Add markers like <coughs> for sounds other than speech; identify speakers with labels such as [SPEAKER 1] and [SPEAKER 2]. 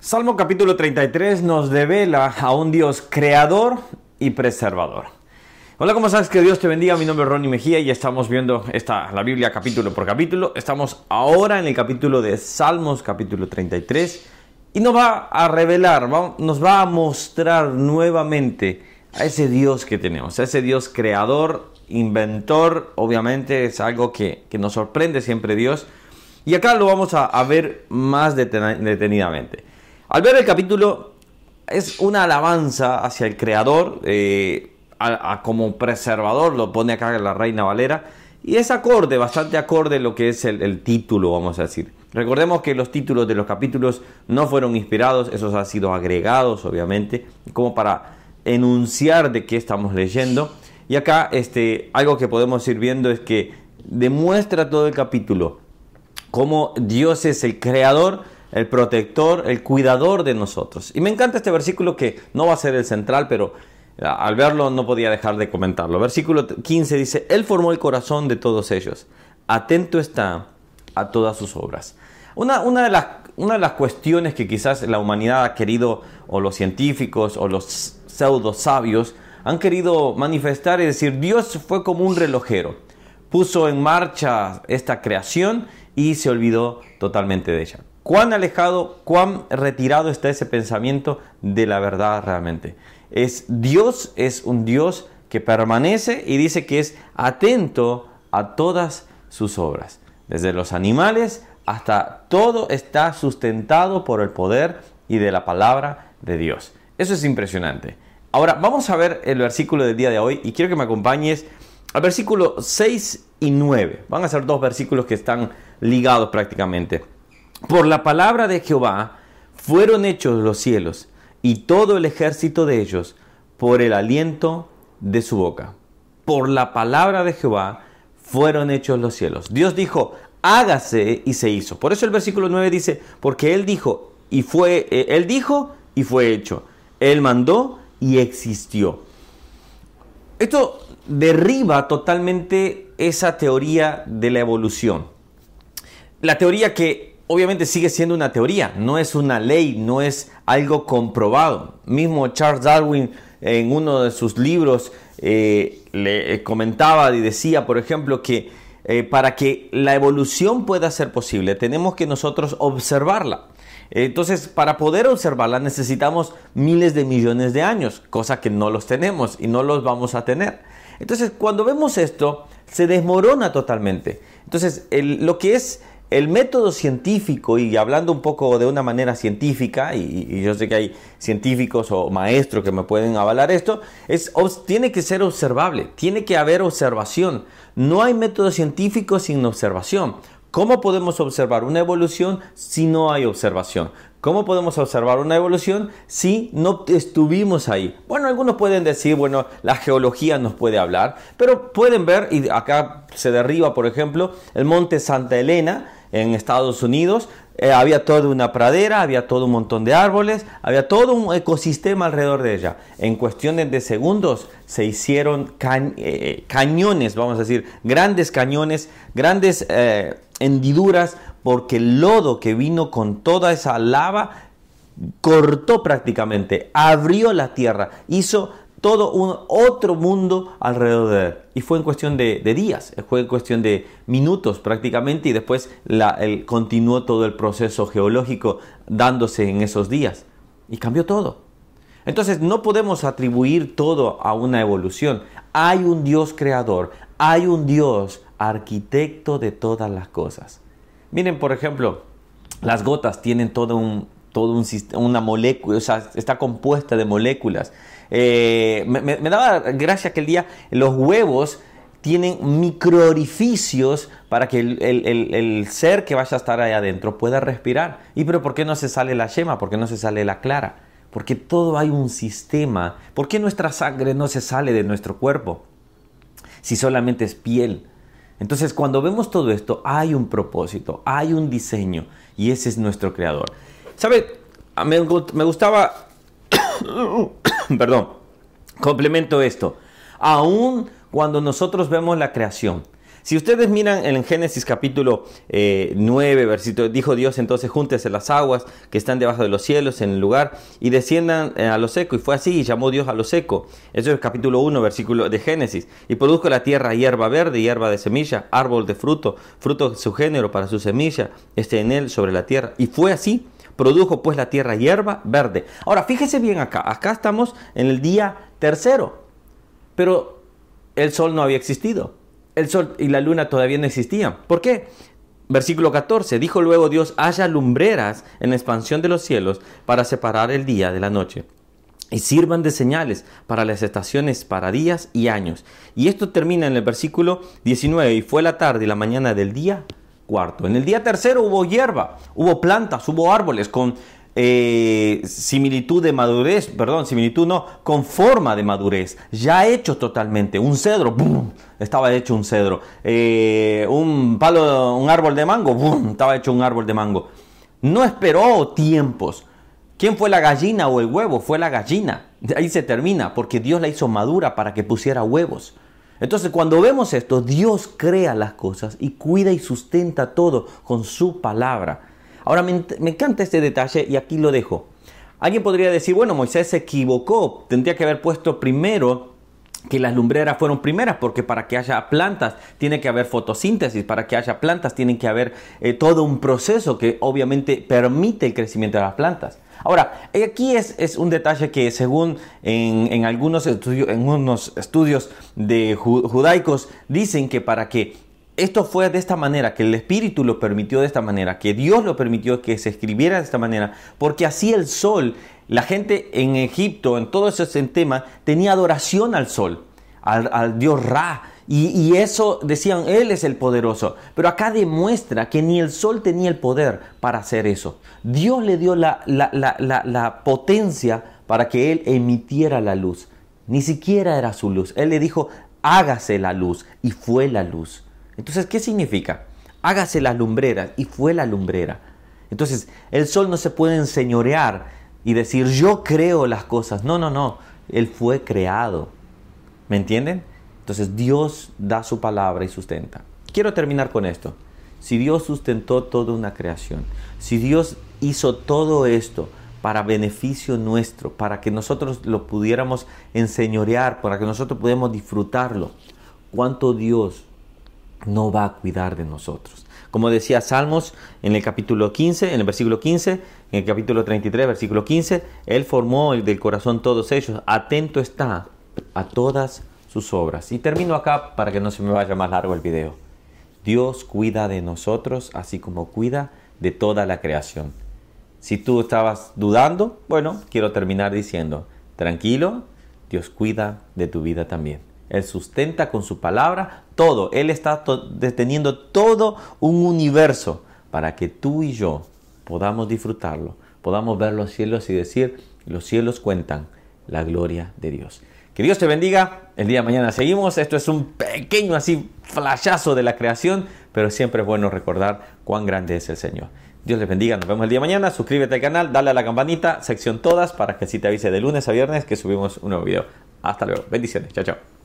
[SPEAKER 1] Salmo capítulo 33 nos devela a un Dios creador y preservador. Hola, ¿cómo estás? Que Dios te bendiga. Mi nombre es Ronnie Mejía y estamos viendo esta, la Biblia capítulo por capítulo. Estamos ahora en el capítulo de Salmos capítulo 33 y nos va a revelar, nos va a mostrar nuevamente a ese Dios que tenemos, a ese Dios creador, inventor. Obviamente es algo que, que nos sorprende siempre Dios. Y acá lo vamos a, a ver más detenidamente. Al ver el capítulo, es una alabanza hacia el Creador, eh, como preservador, lo pone acá la Reina Valera, y es acorde, bastante acorde lo que es el, título, vamos a decir. Recordemos que los títulos de los capítulos no fueron inspirados, esos han sido agregados, obviamente, como para enunciar de qué estamos leyendo. Y acá este, algo que podemos ir viendo es que demuestra todo el capítulo cómo Dios es el creador, el protector, el cuidador de nosotros. Y me encanta este versículo que no va a ser el central, pero ah, al verlo no podía dejar de comentarlo. Versículo 15 dice, Él formó el corazón de todos ellos, atento está a todas sus obras. Una, de las, de las cuestiones que quizás la humanidad ha querido, o los científicos, o los pseudo sabios, han querido manifestar y decir, Dios fue como un relojero, puso en marcha esta creación y se olvidó totalmente de ella cuán alejado, cuán retirado está ese pensamiento de la verdad realmente. Es Dios es un Dios que permanece y dice que es atento a todas sus obras. Desde los animales hasta todo está sustentado por el poder y de la palabra de Dios. Eso es impresionante. Ahora vamos a ver el versículo del día de hoy y quiero que me acompañes al versículo 6 y 9. Van a ser dos versículos que están ligados prácticamente. Por la palabra de Jehová fueron hechos los cielos y todo el ejército de ellos por el aliento de su boca. Por la palabra de Jehová fueron hechos los cielos. Dios dijo, hágase y se hizo. Por eso el versículo 9 dice, porque Él dijo y fue, eh, Él dijo y fue hecho. Él mandó y existió. Esto derriba totalmente esa teoría de la evolución. La teoría que obviamente sigue siendo una teoría, no es una ley, no es algo comprobado. Mismo Charles Darwin en uno de sus libros eh, le comentaba y decía, por ejemplo, que eh, para que la evolución pueda ser posible, tenemos que nosotros observarla. Entonces, para poder observarla necesitamos miles de millones de años, cosa que no los tenemos y no los vamos a tener. Entonces, cuando vemos esto, se desmorona totalmente. Entonces, lo que es el método científico, y hablando un poco de una manera científica, y, yo sé que hay científicos o maestros que me pueden avalar esto, es, tiene que ser observable, tiene que haber observación. No hay método científico sin observación. ¿Cómo podemos observar una evolución si no hay observación? ¿Cómo podemos observar una evolución si no estuvimos ahí? Bueno, algunos pueden decir, bueno, la geología nos puede hablar, pero pueden ver, y acá se derriba, por ejemplo, el monte Santa Elena, en Estados Unidos, eh, había toda una pradera, había todo un montón de árboles, había todo un ecosistema alrededor de ella. En cuestiones de segundos se hicieron eh, cañones, vamos a decir, grandes cañones, grandes eh, hendiduras, porque el lodo que vino con toda esa lava cortó prácticamente, abrió la tierra, hizo todo un otro mundo alrededor de él. Y fue en cuestión de, días, fue en cuestión de minutos prácticamente y después continuó todo el proceso geológico dándose en esos días. Y cambió todo. Entonces no podemos atribuir todo a una evolución. Hay un Dios creador, hay un Dios arquitecto de todas las cosas. Miren, por ejemplo, las gotas tienen todo un, todo un una molécula, o sea, está compuesta de moléculas. Eh, me, daba gracia que el día los huevos tienen microorificios para que el, ser que vaya a estar ahí adentro pueda respirar. ¿Y pero por qué no se sale la yema? ¿Por qué no se sale la clara? Porque todo hay un sistema. ¿Por qué nuestra sangre no se sale de nuestro cuerpo? Si solamente es piel. Entonces cuando vemos todo esto hay un propósito, hay un diseño y ese es nuestro creador. ¿Sabe? Me, me gustaba <coughs> Perdón, complemento esto. Aún cuando nosotros vemos la creación, Si ustedes miran en Génesis capítulo 9, versículo, dijo Dios entonces júntese las aguas que están debajo de los cielos en el lugar y desciendan a lo seco. Y fue así y llamó Dios a lo seco. Eso es capítulo 1, versículo de Génesis. Y produjo la tierra hierba verde, hierba de semilla, árbol de fruto, fruto de su género para su semilla, esté en él sobre la tierra. Y fue así. Produjo pues la tierra hierba verde. Ahora, fíjese bien acá. Acá estamos en el día tercero. Pero el sol no había existido. El sol y la luna todavía no existían. ¿Por qué? Versículo 14. Dijo luego Dios, haya lumbreras en la expansión de los cielos para separar el día de la noche y sirvan de señales para las estaciones, para días y años. Y esto termina en el versículo 19. Y fue la tarde y la mañana del día cuarto. En el día tercero hubo hierba, hubo plantas, hubo árboles con eh, similitud de madurez, perdón, similitud no, con forma de madurez, ya hecho totalmente. Un cedro, estaba hecho un cedro. Eh, un palo, un árbol de mango, estaba hecho un árbol de mango. No esperó tiempos. ¿Quién fue la gallina o el huevo? Fue la gallina. Ahí se termina, porque Dios la hizo madura para que pusiera huevos. Entonces cuando vemos esto, Dios crea las cosas y cuida y sustenta todo con su palabra. Ahora me, encanta este detalle y aquí lo dejo. Alguien podría decir, bueno, Moisés se equivocó, tendría que haber puesto primero que las lumbreras fueron primeras, porque para que haya plantas tiene que haber fotosíntesis, para que haya plantas tiene que haber eh, todo un proceso que obviamente permite el crecimiento de las plantas. Ahora, aquí es, es un detalle que según en, algunos, estudios, en unos estudios de judaicos dicen que para que esto fue de esta manera, que el Espíritu lo permitió de esta manera, que Dios lo permitió que se escribiera de esta manera, porque así el sol, la gente en Egipto, en todo ese tema, tenía adoración al sol, al, Dios Ra, y, eso decían, Él es el poderoso. Pero acá demuestra que ni el sol tenía el poder para hacer eso. Dios le dio la, la, potencia para que Él emitiera la luz. Ni siquiera era su luz. Él le dijo, hágase la luz. Y fue la luz. Entonces, ¿qué significa? Hágase la lumbrera. Y fue la lumbrera. Entonces, el sol no se puede enseñorear y decir, yo creo las cosas. No, no, no. Él fue creado. ¿Me entienden? Entonces Dios da su palabra y sustenta. Quiero terminar con esto. Si Dios sustentó toda una creación, si Dios hizo todo esto para beneficio nuestro, para que nosotros lo pudiéramos enseñorear, para que nosotros pudiéramos disfrutarlo, ¿cuánto Dios no va a cuidar de nosotros? Como decía Salmos en el capítulo 15, en el versículo 15, en el capítulo 33, versículo 15, Él formó del corazón todos ellos, atento está a todas sus obras. Y termino acá para que no se me vaya más largo el video. Dios cuida de nosotros así como cuida de toda la creación. Si tú estabas dudando, bueno, quiero terminar diciendo, tranquilo, Dios cuida de tu vida también. Él sustenta con su palabra todo. Él está deteniendo todo un universo para que tú y yo podamos disfrutarlo, podamos ver los cielos y decir, los cielos cuentan la gloria de Dios. Que Dios te bendiga. El día de mañana seguimos. Esto es un pequeño así flashazo de la creación, pero siempre es bueno recordar cuán grande es el Señor. Dios les bendiga. Nos vemos el día de mañana. Suscríbete al canal, dale a la campanita, sección todas, para que así te avise de lunes a viernes que subimos un nuevo video. Hasta luego. Bendiciones. Chao, chao.